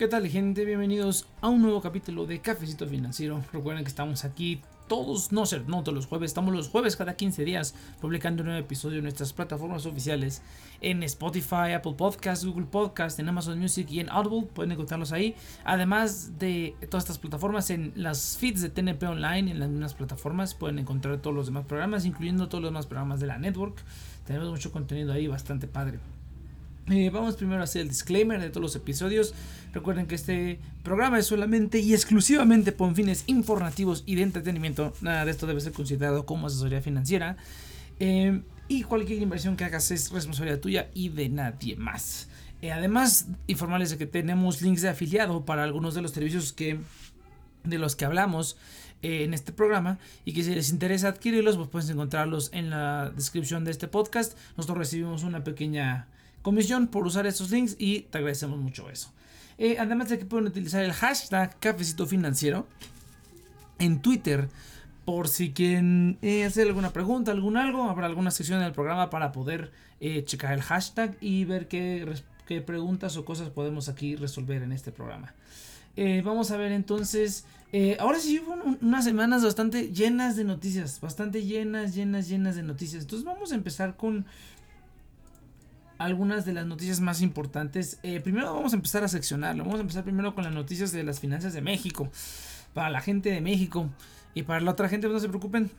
¿Qué tal gente? Bienvenidos a un nuevo capítulo de Cafecito Financiero. Recuerden que estamos aquí todos, no sé, no todos los jueves, estamos los jueves cada 15 días publicando un nuevo episodio en nuestras plataformas oficiales en Spotify, Apple Podcasts, Google Podcasts, en Amazon Music y en Audible, pueden encontrarlos ahí. Además de todas estas plataformas, en las feeds de TNP Online, en las mismas plataformas, pueden encontrar todos los demás programas, incluyendo todos los demás programas de la network. Tenemos mucho contenido ahí, bastante padre. Eh, vamos primero a hacer el disclaimer de todos los episodios. Recuerden que este programa es solamente y exclusivamente con fines informativos y de entretenimiento. Nada de esto debe ser considerado como asesoría financiera. Eh, y cualquier inversión que hagas es responsabilidad tuya y de nadie más. Eh, además, informarles de que tenemos links de afiliado para algunos de los servicios que, de los que hablamos en este programa y que si les interesa adquirirlos, pues pueden encontrarlos en la descripción de este podcast. Nosotros recibimos una pequeña comisión por usar estos links y te agradecemos mucho eso. Eh, además de que pueden utilizar el hashtag cafecito financiero en Twitter por si quieren eh, hacer alguna pregunta, algún algo, habrá alguna sección del programa para poder eh, checar el hashtag y ver qué, qué, preguntas o cosas podemos aquí resolver en este programa. vamos a ver entonces, ahora sí fueron unas semanas bastante llenas de noticias, bastante llenas, llenas, llenas de noticias. Entonces vamos a empezar con algunas de las noticias más importantes. Eh, primero vamos a empezar a seccionarlo. Vamos a empezar primero con las noticias de las finanzas de México. Para la gente de México. Y para la otra gente, pues, no se preocupen.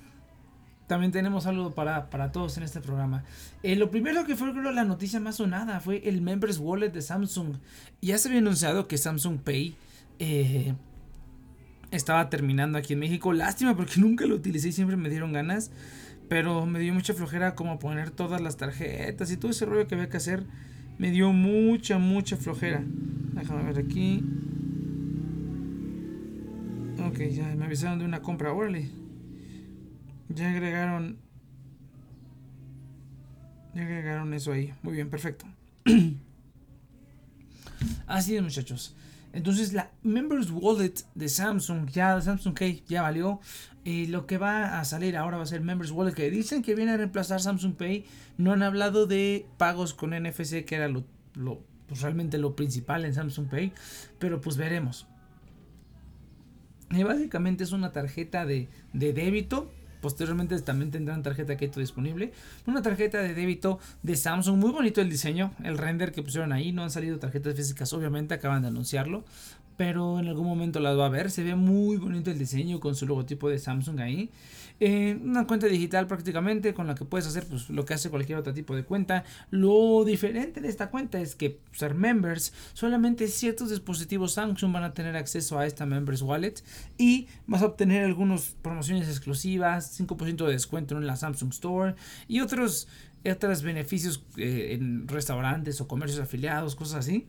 También tenemos algo para, todos en este programa. Eh, lo primero que fue creo, la noticia más sonada fue el Members Wallet de Samsung. Ya se había anunciado que Samsung Pay eh, estaba terminando aquí en México. Lástima porque nunca lo utilicé y siempre me dieron ganas. Pero me dio mucha flojera como poner todas las tarjetas y todo ese rollo que había que hacer. Me dio mucha, mucha flojera. Déjame ver aquí. Ok, ya me avisaron de una compra. Órale. Ya agregaron. Ya agregaron eso ahí. Muy bien, perfecto. Así es, muchachos. Entonces la Members Wallet de Samsung, ya Samsung Pay ya valió. Y lo que va a salir ahora va a ser Members Wallet, que dicen que viene a reemplazar Samsung Pay. No han hablado de pagos con NFC, que era lo, pues, realmente lo principal en Samsung Pay. Pero pues veremos. Y básicamente es una tarjeta de, de débito Posteriormente también tendrán tarjeta de crédito disponible. Una tarjeta de débito de Samsung. Muy bonito el diseño. El render que pusieron ahí. No han salido tarjetas físicas, obviamente. Acaban de anunciarlo. Pero en algún momento las va a ver. Se ve muy bonito el diseño con su logotipo de Samsung ahí. Eh, una cuenta digital prácticamente con la que puedes hacer pues, lo que hace cualquier otro tipo de cuenta. Lo diferente de esta cuenta es que ser members, solamente ciertos dispositivos Samsung van a tener acceso a esta members wallet y vas a obtener algunas promociones exclusivas, 5% de descuento en la Samsung Store y otros, otros beneficios eh, en restaurantes o comercios afiliados, cosas así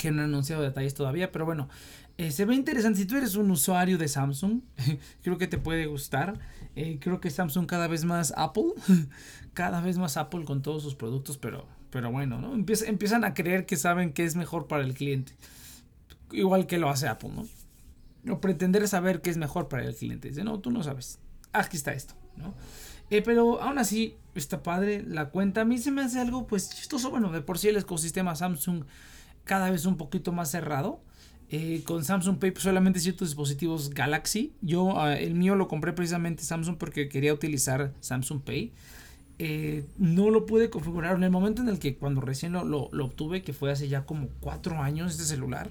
que no han anunciado detalles todavía, pero bueno, eh, se ve interesante. Si tú eres un usuario de Samsung, creo que te puede gustar. Eh, creo que Samsung cada vez más Apple, cada vez más Apple con todos sus productos, pero, pero bueno, ¿no? empiezan a creer que saben que es mejor para el cliente. Igual que lo hace Apple, ¿no? O pretender saber qué es mejor para el cliente. Dice, no, tú no sabes. Aquí está esto, ¿no? Eh, pero aún así, está padre la cuenta. A mí se me hace algo, pues, chistoso. Bueno, de por sí el ecosistema Samsung cada vez un poquito más cerrado. Eh, con Samsung Pay solamente ciertos dispositivos Galaxy. Yo ah, el mío lo compré precisamente Samsung porque quería utilizar Samsung Pay. Eh, no lo pude configurar en el momento en el que cuando recién lo, lo, obtuve, que fue hace ya como 4 años este celular.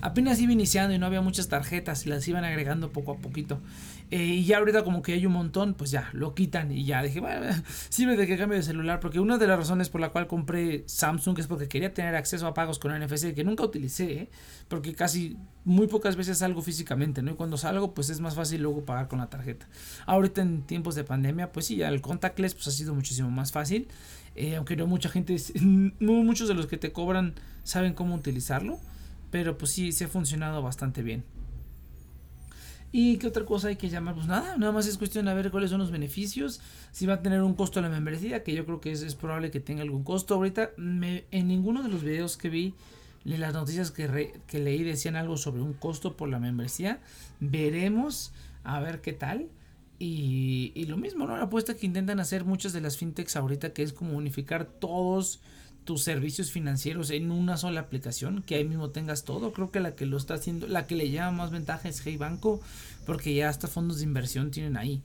Apenas iba iniciando y no había muchas tarjetas y las iban agregando poco a poquito. Eh, y ya ahorita como que hay un montón, pues ya lo quitan y ya dije, bueno, sirve de que cambie de celular. Porque una de las razones por la cual compré Samsung es porque quería tener acceso a pagos con NFC que nunca utilicé, ¿eh? porque casi muy pocas veces salgo físicamente, ¿no? Y cuando salgo, pues es más fácil luego pagar con la tarjeta. Ahorita en tiempos de pandemia, pues sí, ya el contactless pues ha sido muchísimo más fácil. Eh, aunque no mucha gente, no muchos de los que te cobran saben cómo utilizarlo. Pero pues sí, sí ha funcionado bastante bien. ¿Y qué otra cosa hay que llamar? Pues nada, nada más es cuestión de ver cuáles son los beneficios. Si va a tener un costo la membresía, que yo creo que es, probable que tenga algún costo. Ahorita en ninguno de los videos que vi, las noticias que, que leí decían algo sobre un costo por la membresía. Veremos a ver qué tal. Y, y, lo mismo, ¿no? La apuesta que intentan hacer muchas de las fintechs ahorita, que es como unificar todos tus servicios financieros en una sola aplicación, que ahí mismo tengas todo. Creo que la que lo está haciendo, la que le llama más ventaja es Hey Banco, porque ya hasta fondos de inversión tienen ahí.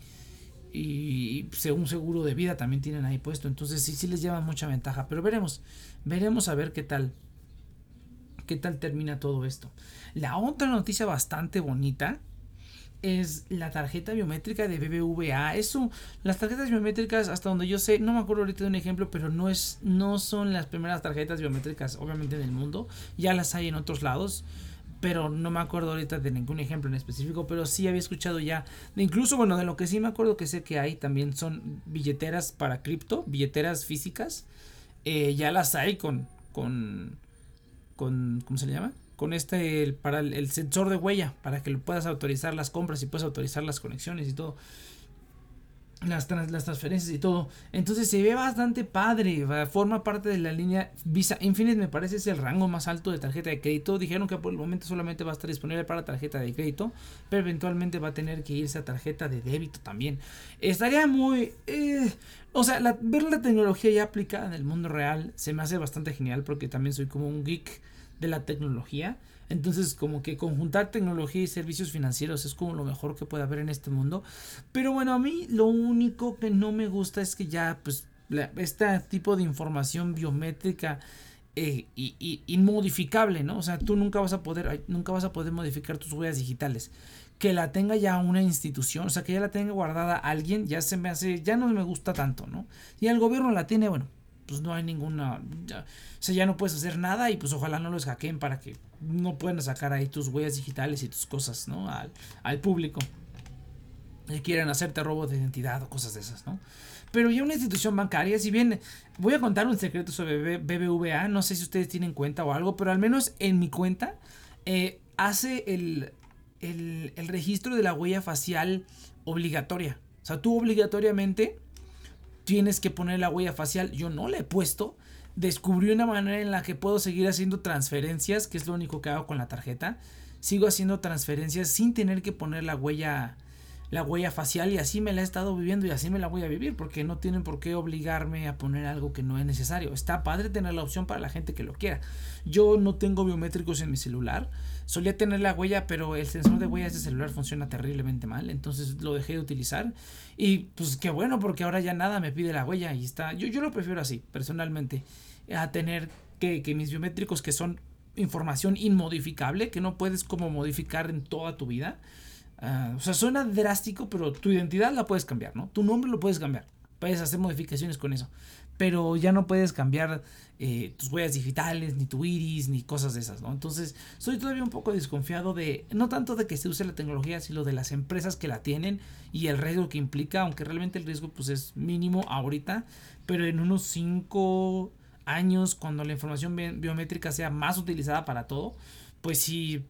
Y según seguro de vida también tienen ahí puesto. Entonces sí, sí les lleva mucha ventaja. Pero veremos, veremos a ver qué tal, qué tal termina todo esto. La otra noticia bastante bonita es la tarjeta biométrica de BBVA. Eso, las tarjetas biométricas, hasta donde yo sé, no me acuerdo ahorita de un ejemplo, pero no es, no son las primeras tarjetas biométricas, obviamente en el mundo. Ya las hay en otros lados. Pero no me acuerdo ahorita de ningún ejemplo en específico. Pero sí había escuchado ya. incluso, bueno, de lo que sí me acuerdo que sé que hay también son billeteras para cripto, billeteras físicas. Eh, ya las hay con. con. con. ¿cómo se le llama? Con este para el, sensor de huella para que lo puedas autorizar las compras y puedas autorizar las conexiones y todo. Las, las transferencias y todo. Entonces se ve bastante padre forma parte de la línea Visa Infinite me parece es el rango más alto de tarjeta de crédito. Dijeron que por el momento solamente va a estar disponible para tarjeta de crédito pero eventualmente va a tener que irse a tarjeta de débito también. Estaría muy eh, o sea, ver la tecnología ya aplicada en el mundo real se me hace bastante genial porque también soy como un geek de la tecnología. Entonces, como que conjuntar tecnología y servicios financieros es como lo mejor que puede haber en este mundo. Pero bueno, a mí lo único que no me gusta es que ya, pues, este tipo de información biométrica eh, y, inmodificable, ¿no? O sea, tú nunca vas a poder, nunca vas a poder modificar tus huellas digitales. Que la tenga ya una institución, o sea, que ya la tenga guardada alguien, ya se me hace, ya no me gusta tanto, ¿no? Y el gobierno la tiene, bueno, pues no hay ninguna. Ya, o sea, ya no puedes hacer nada y pues ojalá no los hackeen para que no puedan sacar ahí tus huellas digitales y tus cosas, ¿no? Al, al público. Y quieren hacerte robo de identidad o cosas de esas, ¿no? Pero ya una institución bancaria, si bien voy a contar un secreto sobre BBVA, no sé si ustedes tienen cuenta o algo, pero al menos en mi cuenta eh, hace el, el, el registro de la huella facial obligatoria. O sea, tú obligatoriamente tienes que poner la huella facial. Yo no la he puesto. Descubrí una manera en la que puedo seguir haciendo transferencias, que es lo único que hago con la tarjeta. Sigo haciendo transferencias sin tener que poner la huella la huella facial y así me la he estado viviendo y así me la voy a vivir porque no tienen por qué obligarme a poner algo que no es necesario. Está padre tener la opción para la gente que lo quiera. Yo no tengo biométricos en mi celular. Solía tener la huella, pero el sensor de huellas de celular funciona terriblemente mal, entonces lo dejé de utilizar. Y pues qué bueno, porque ahora ya nada me pide la huella y está. Yo, yo lo prefiero así, personalmente, a tener que, que mis biométricos que son información inmodificable, que no puedes como modificar en toda tu vida Ah, o sea, suena drástico, pero tu identidad la puedes cambiar, ¿no? Tu nombre lo puedes cambiar. Puedes hacer modificaciones con eso. Pero ya no puedes cambiar eh, tus huellas digitales, ni tu iris, ni cosas de esas, ¿no? Entonces, soy todavía un poco desconfiado de, no tanto de que se use la tecnología, sino de las empresas que la tienen y el riesgo que implica, aunque realmente el riesgo pues es mínimo ahorita, pero en unos 5 años, cuando la información biométrica sea más utilizada para todo, pues sí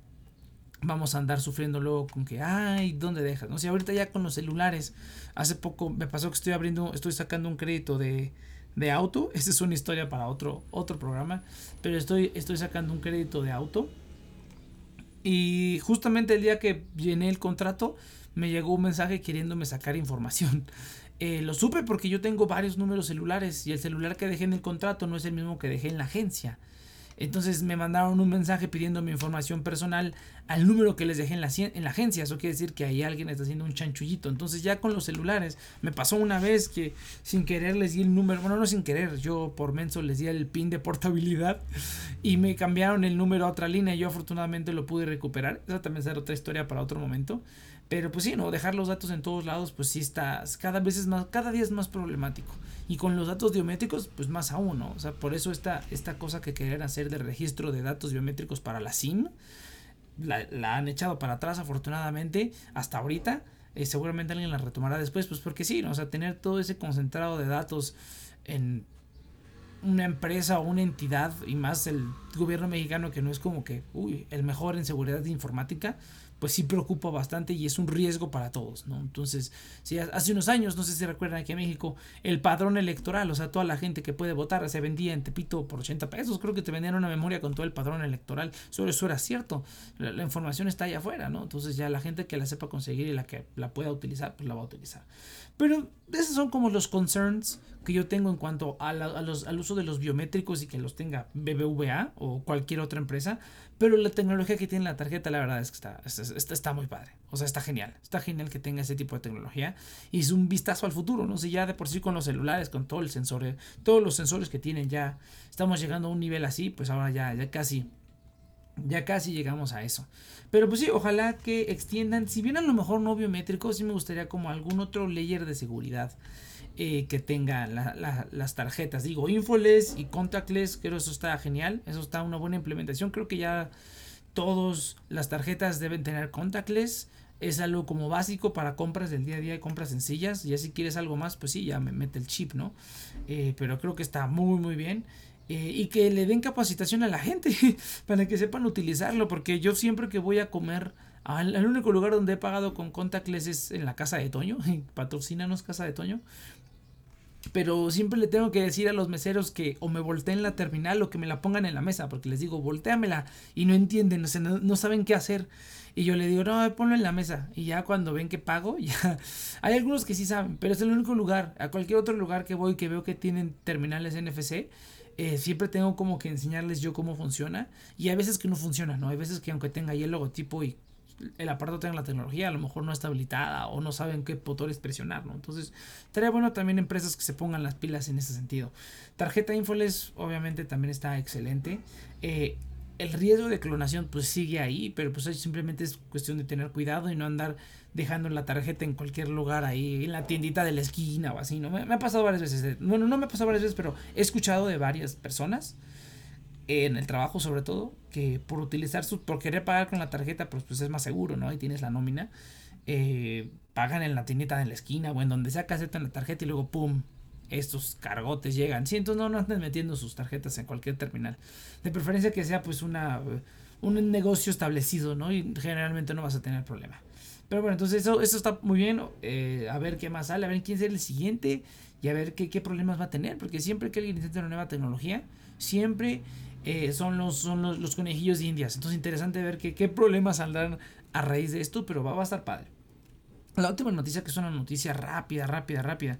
vamos a andar sufriendo luego con que, ay, ¿dónde dejas? No sé, ahorita ya con los celulares, hace poco me pasó que estoy abriendo, estoy sacando un crédito de, de auto, esa es una historia para otro, otro programa, pero estoy, estoy sacando un crédito de auto y justamente el día que llené el contrato me llegó un mensaje queriéndome sacar información. Eh, lo supe porque yo tengo varios números celulares y el celular que dejé en el contrato no es el mismo que dejé en la agencia. Entonces me mandaron un mensaje pidiendo mi información personal al número que les dejé en la, en la agencia. Eso quiere decir que ahí alguien está haciendo un chanchullito. Entonces ya con los celulares me pasó una vez que sin querer les di el número, bueno no sin querer, yo por menso les di el pin de portabilidad y me cambiaron el número a otra línea yo afortunadamente lo pude recuperar. Esa también será otra historia para otro momento. Pero pues sí, no, dejar los datos en todos lados, pues sí está, cada vez es más, cada día es más problemático. Y con los datos biométricos, pues más aún, ¿no? O sea, por eso esta, esta cosa que querían hacer de registro de datos biométricos para la SIM, la, han echado para atrás afortunadamente hasta ahorita. Eh, seguramente alguien la retomará después, pues porque sí, ¿no? O sea, tener todo ese concentrado de datos en una empresa o una entidad y más el gobierno mexicano que no es como que, uy, el mejor en seguridad informática, pues sí preocupa bastante y es un riesgo para todos, ¿no? Entonces, si hace unos años, no sé si recuerdan aquí en México, el padrón electoral, o sea, toda la gente que puede votar, se vendía en Tepito por 80 pesos, creo que te vendían una memoria con todo el padrón electoral, sobre eso era cierto, la, información está allá afuera, ¿no? Entonces ya la gente que la sepa conseguir y la que la pueda utilizar, pues la va a utilizar. Pero esos son como los concerns que yo tengo en cuanto a, los, al uso de los biométricos y que los tenga BBVA o cualquier otra empresa, pero la tecnología que tiene la tarjeta, la verdad es que está, está, está, muy padre. O sea, está genial. Está genial que tenga ese tipo de tecnología. Y es un vistazo al futuro, ¿no? sé, ya de por sí con los celulares, con todo el sensor, todos los sensores que tienen ya, estamos llegando a un nivel así, pues ahora ya, ya casi ya casi llegamos a eso. Pero pues sí, ojalá que extiendan, si bien a lo mejor no biométrico, sí me gustaría como algún otro layer de seguridad eh, que tenga las tarjetas. Digo, infoles y contactless, creo eso está genial, eso está una buena implementación. Creo que ya todas las tarjetas deben tener contactless. Es algo como básico para compras del día a día y compras sencillas. Ya si quieres algo más, pues sí, ya me mete el chip, ¿no? Eh, pero creo que está muy, muy bien. Eh, y que le den capacitación a la gente para que sepan utilizarlo, porque yo siempre que voy a comer, al, único lugar donde he pagado con contactless es en la casa de Toño, patrocínanos casa de Toño. Pero siempre le tengo que decir a los meseros que o me volteen la terminal o que me la pongan en la mesa, porque les digo, volteamela y no entienden, no, no saben qué hacer. Y yo le digo, no, ponlo en la mesa. Y ya cuando ven que pago, ya. Hay algunos que sí saben, pero es el único lugar. A cualquier otro lugar que voy que veo que tienen terminales NFC, eh, siempre tengo como que enseñarles yo cómo funciona. Y hay veces que no funciona, ¿no? Hay veces que aunque tenga ahí el logotipo y el aparato tenga la tecnología, a lo mejor no está habilitada o no saben qué botones presionar, ¿no? Entonces, estaría bueno también empresas que se pongan las pilas en ese sentido. Tarjeta Infoles, obviamente, también está excelente. Eh, el riesgo de clonación, pues sigue ahí, pero pues simplemente es cuestión de tener cuidado y no andar dejando la tarjeta en cualquier lugar ahí, en la tiendita de la esquina o así, ¿no? Me, ha pasado varias veces. Bueno, no me ha pasado varias veces, pero he escuchado de varias personas, en el trabajo sobre todo, que por utilizar su, por querer pagar con la tarjeta, pues, pues es más seguro, ¿no? Ahí tienes la nómina. Eh, pagan en la tiendita de la esquina o en donde sea que aceptan la tarjeta y luego ¡pum! estos cargotes llegan. Sí, entonces no, no anden metiendo sus tarjetas en cualquier terminal. De preferencia que sea pues una un negocio establecido, ¿no? Y generalmente no vas a tener problema. Pero bueno, entonces eso, eso está muy bien. Eh, a ver qué más sale, a ver quién será el siguiente y a ver qué, qué problemas va a tener. Porque siempre que alguien intenta una nueva tecnología, siempre eh, son, los, son los, conejillos de indias. Entonces interesante ver qué, qué problemas saldrán a raíz de esto, pero va, va a estar padre. La última noticia, que es una noticia rápida, rápida, rápida,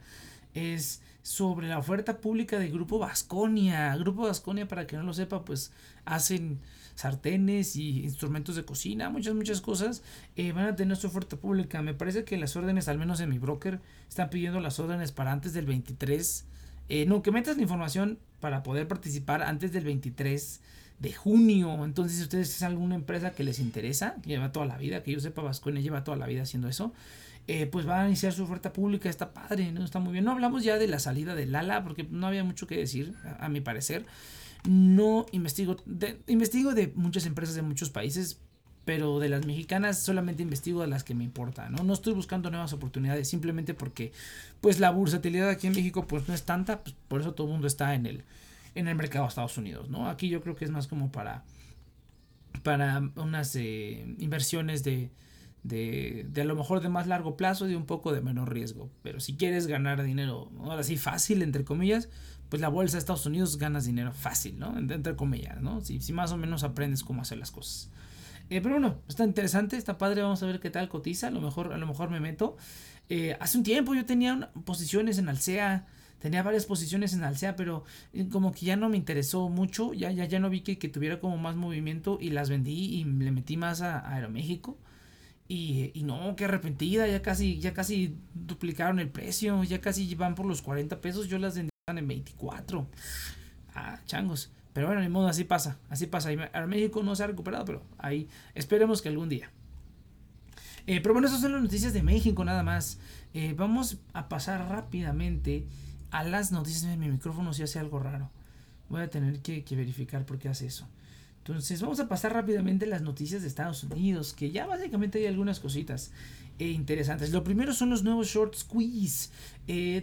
es sobre la oferta pública de Grupo Vasconia. Grupo Vasconia, para que no lo sepa, pues hacen sartenes y instrumentos de cocina, muchas, muchas cosas. Eh, van a tener su oferta pública. Me parece que las órdenes, al menos en mi broker, están pidiendo las órdenes para antes del 23. Eh, no, que metas la información para poder participar antes del 23 de junio. Entonces, si ustedes es alguna empresa que les interesa, lleva toda la vida, que yo sepa, Vasconia lleva toda la vida haciendo eso. Eh, pues va a iniciar su oferta pública, está padre, ¿no? Está muy bien. No hablamos ya de la salida de Lala, porque no había mucho que decir, a, mi parecer. No investigo, investigo de muchas empresas de muchos países, pero de las mexicanas solamente investigo de las que me importan, ¿no? No estoy buscando nuevas oportunidades, simplemente porque, pues, la bursatilidad aquí en México, pues, no es tanta, pues, por eso todo el mundo está en el, en el mercado de Estados Unidos, ¿no? Aquí yo creo que es más como para, para unas eh, inversiones de de, a lo mejor de más largo plazo y un poco de menor riesgo. Pero si quieres ganar dinero, ahora sí fácil, entre comillas, pues la bolsa de Estados Unidos ganas dinero fácil, ¿no? Entre comillas, ¿no? Si, si más o menos aprendes cómo hacer las cosas. Eh, pero bueno, está interesante, está padre, vamos a ver qué tal cotiza, a lo mejor, a lo mejor me meto. Eh, hace un tiempo yo tenía posiciones en Alsea, tenía varias posiciones en Alsea, pero eh, como que ya no me interesó mucho, ya, ya, ya no vi que, que tuviera como más movimiento y las vendí y le metí más a, Aeroméxico. Y, y, no, qué arrepentida, ya casi, ya casi duplicaron el precio, ya casi van por los 40 pesos, yo las vendí en 24. Ah, changos. Pero bueno, ni modo, así pasa, así pasa. A México no se ha recuperado, pero ahí esperemos que algún día. Eh, pero bueno, esas son las noticias de México nada más. Eh, vamos a pasar rápidamente a las noticias. Mi micrófono si hace algo raro. Voy a tener que, que verificar por qué hace eso. Entonces vamos a pasar rápidamente las noticias de Estados Unidos, que ya básicamente hay algunas cositas eh, interesantes. Lo primero son los nuevos short squeeze.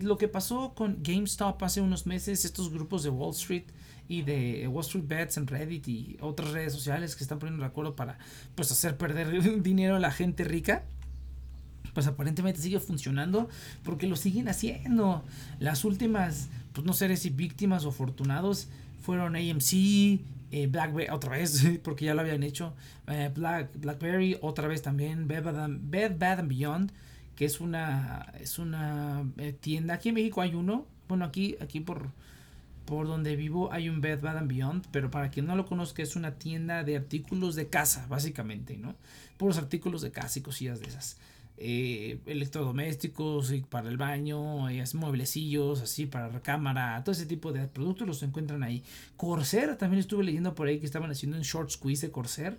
Lo que pasó con GameStop hace unos meses, estos grupos de Wall Street y de Wall Street Bets en Reddit y otras redes sociales que están poniendo de acuerdo para pues hacer perder dinero a la gente rica pues aparentemente sigue funcionando porque lo siguen haciendo. Las últimas, pues no sé si víctimas o afortunados fueron AMC, eh, Blackberry otra vez, porque ya lo habían hecho. Eh, Black, Blackberry otra vez también. Bed Bad, and Beyond, que es una, es una eh, tienda. Aquí en México hay uno, Bueno, aquí, aquí por, por donde vivo hay un Bed Bath Beyond, pero para quien no lo conozca es una tienda de artículos de casa, básicamente, ¿no? Puros artículos de casa y cosillas de esas. Eh, electrodomésticos y para el baño, mueblecillos, así para recámara, todo ese tipo de productos los encuentran ahí. Corsair, también estuve leyendo por ahí que estaban haciendo un short squeeze de Corsair.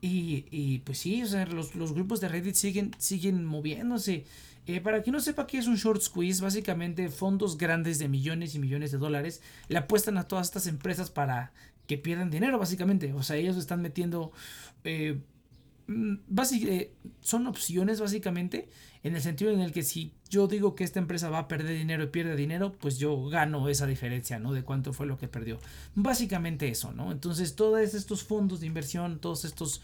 Y, y pues sí, o sea, los, los, grupos de Reddit siguen, siguen moviéndose. Eh, para quien no sepa qué es un short squeeze, básicamente fondos grandes de millones y millones de dólares le apuestan a todas estas empresas para que pierdan dinero, básicamente. O sea, ellos están metiendo... Eh, mm, eh, son opciones básicamente en el sentido en el que si yo digo que esta empresa va a perder dinero y pierde dinero, pues yo gano esa diferencia, ¿no? De cuánto fue lo que perdió. Básicamente eso, ¿no? Entonces todos estos fondos de inversión, todos estos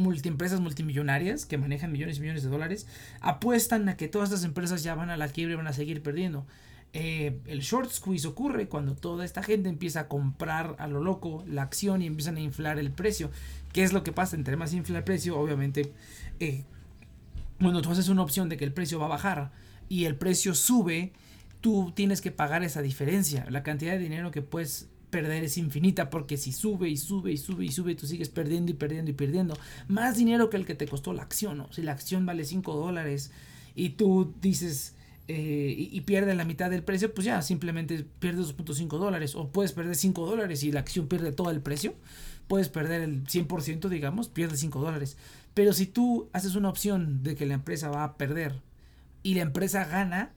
multiempresas multimillonarias que manejan millones y millones de dólares apuestan a que todas estas empresas ya van a la quiebra y van a seguir perdiendo. Eh, el short squeeze ocurre cuando toda esta gente empieza a comprar a lo loco la acción y empiezan a inflar el precio. ¿Qué es lo que pasa? Entre más infla el precio, obviamente, eh, cuando tú haces una opción de que el precio va a bajar y el precio sube, tú tienes que pagar esa diferencia, la cantidad de dinero que puedes perder es infinita porque si sube y sube y sube y sube tú sigues perdiendo y perdiendo y perdiendo. Más dinero que el que te costó la acción ¿no? si la acción vale 5 dólares y tú dices eh, y, y pierde la mitad del precio pues ya simplemente pierdes 2.5 dólares. O puedes perder 5 dólares y la acción pierde todo el precio. Puedes perder el 100% digamos pierdes 5 dólares. Pero si tú haces una opción de que la empresa va a perder y la empresa gana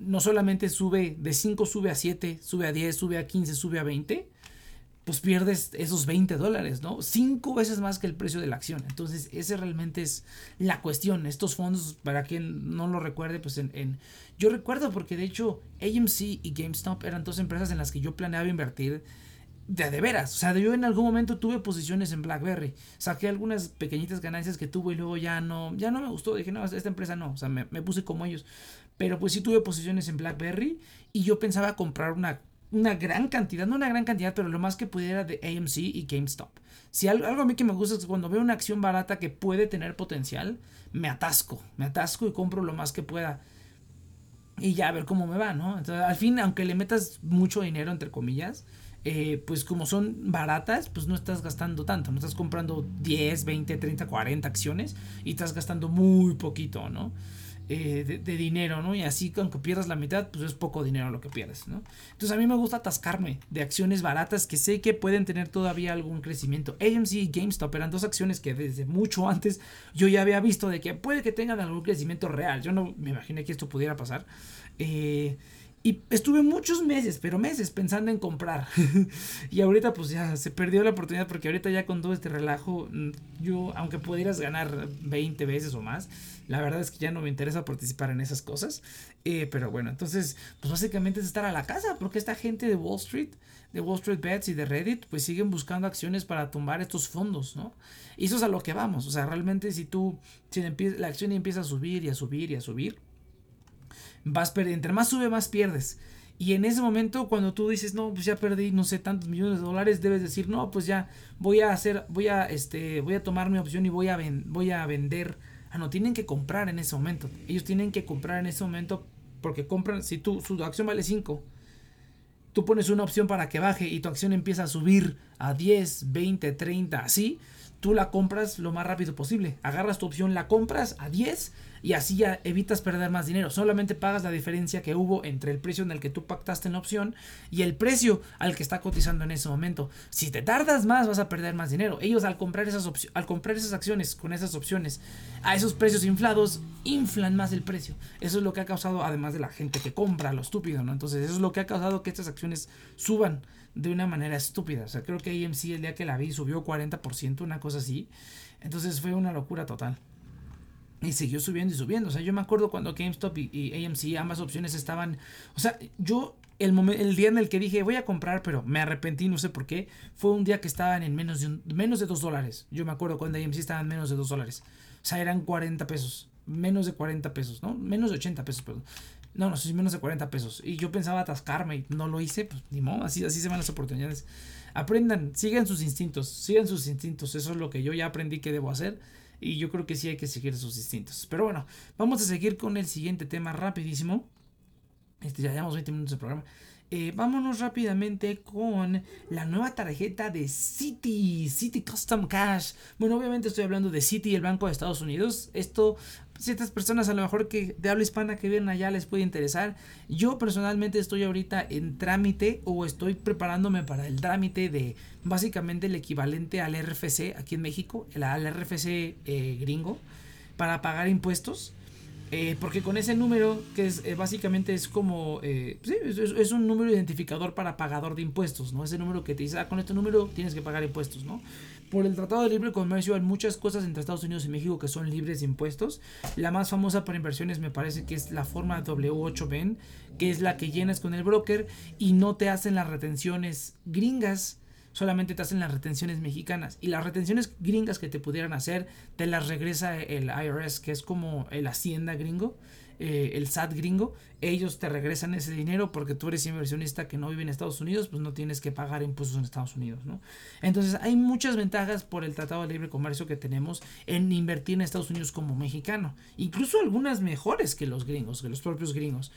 no solamente sube de 5, sube a 7, sube a 10, sube a 15, sube a 20, pues pierdes esos 20 dólares, ¿no? Cinco veces más que el precio de la acción. Entonces, esa realmente es la cuestión. Estos fondos, para quien no lo recuerde, pues en, yo recuerdo porque de hecho AMC y GameStop eran dos empresas en las que yo planeaba invertir de, de veras. O sea, yo en algún momento tuve posiciones en BlackBerry. Saqué algunas pequeñitas ganancias que tuve y luego ya no, ya no me gustó. Dije, no, esta empresa no. O sea, me puse como ellos. Pero pues sí tuve posiciones en BlackBerry y yo pensaba comprar una, una gran cantidad, no una gran cantidad, pero lo más que pudiera de AMC y GameStop. Si algo, algo a mí que me gusta es cuando veo una acción barata que puede tener potencial, me atasco, me atasco y compro lo más que pueda. Y ya a ver cómo me va, ¿no? Al fin, aunque le metas mucho dinero, entre comillas, eh, pues como son baratas, pues no estás gastando tanto, no estás comprando 10, 20, 30, 40 acciones y estás gastando muy poquito, ¿no? Eh, de, dinero, ¿no? Y así, aunque pierdas la mitad, pues es poco dinero lo que pierdes, ¿no? Entonces a mí me gusta atascarme de acciones baratas que sé que pueden tener todavía algún crecimiento. AMC y GameStop eran dos acciones que desde mucho antes yo ya había visto de que puede que tengan algún crecimiento real. Yo no me imaginé que esto pudiera pasar. Eh, y estuve muchos meses, pero meses pensando en comprar. y ahorita pues ya se perdió la oportunidad porque ahorita ya con todo este relajo, mm, yo aunque pudieras ganar 20 veces o más, la verdad es que ya no me interesa participar en esas cosas. Eh, pero bueno, entonces pues básicamente es estar a la casa porque esta gente de Wall Street, de Wall Street Bets y de Reddit pues siguen buscando acciones para tumbar estos fondos, ¿no? Y eso es a lo que vamos. O sea, realmente si tú, si la acción empieza a subir y a subir y a subir vas perdiendo. Entre más sube, más pierdes. Y en ese momento, cuando tú dices, no, pues ya perdí, no sé, tantos millones de dólares, debes decir, no, pues ya voy a hacer, voy a, este, voy a tomar mi opción y voy a, voy a vender. Ah, no, tienen que comprar en ese momento. Ellos tienen que comprar en ese momento porque compran, si tú, su acción vale 5, tú pones una opción para que baje y tu acción empieza a subir a 10, 20, 30, así, tú la compras lo más rápido posible. Agarras tu opción, la compras a 10 y así ya evitas perder más dinero. Solamente pagas la diferencia que hubo entre el precio en el que tú pactaste en la opción y el precio al que está cotizando en ese momento. Si te tardas más vas a perder más dinero. Ellos al comprar esas al comprar esas acciones con esas opciones a esos precios inflados inflan más el precio. Eso es lo que ha causado además de la gente que compra lo estúpido, ¿no? Entonces, eso es lo que ha causado que estas acciones suban de una manera estúpida. O sea, creo que AMC el día que la vi subió 40%, una cosa así. Entonces fue una locura total. Y siguió subiendo y subiendo. O sea, yo me acuerdo cuando GameStop y, AMC, ambas opciones estaban. O sea, yo, el, el día en el que dije voy a comprar, pero me arrepentí, no sé por qué, fue un día que estaban en menos de, menos de 2 dólares. Yo me acuerdo cuando AMC estaban en menos de 2 dólares. O sea, eran 40 pesos. Menos de 40 pesos, ¿no? Menos de 80 pesos, perdón. No, no, sí, menos de 40 pesos. Y yo pensaba atascarme y no lo hice, pues ni modo, así, así se van las oportunidades. Aprendan, sigan sus instintos, sigan sus instintos. Eso es lo que yo ya aprendí que debo hacer y yo creo que sí hay que seguir sus instintos. Pero bueno, vamos a seguir con el siguiente tema rapidísimo. Este, ya llevamos 20 minutos de programa. Eh, vámonos rápidamente con la nueva tarjeta de Citi, Citi Custom Cash. Bueno, obviamente estoy hablando de Citi, el Banco de Estados Unidos. Esto, ciertas personas a lo mejor que de habla hispana que vienen allá les puede interesar. Yo personalmente estoy ahorita en trámite o estoy preparándome para el trámite de básicamente el equivalente al RFC aquí en México, al RFC eh, gringo, para pagar impuestos. Eh, porque con ese número, que es eh, básicamente es como, eh, sí, es, un número identificador para pagador de impuestos, ¿no? Ese número que te dice, ah, con este número tienes que pagar impuestos, ¿no? Por el Tratado de Libre Comercio hay muchas cosas entre Estados Unidos y México que son libres de impuestos. La más famosa para inversiones me parece que es la forma W8BEN, que es la que llenas con el broker y no te hacen las retenciones gringas solamente te hacen las retenciones mexicanas. Y las retenciones gringas que te pudieran hacer, te las regresa el IRS, que es como el Hacienda gringo, eh, el SAT gringo. Ellos te regresan ese dinero porque tú eres inversionista que no vive en Estados Unidos, pues no tienes que pagar impuestos en Estados Unidos, ¿no? Entonces hay muchas ventajas por el Tratado de Libre Comercio que tenemos en invertir en Estados Unidos como mexicano. Incluso algunas mejores que los gringos, que los propios gringos.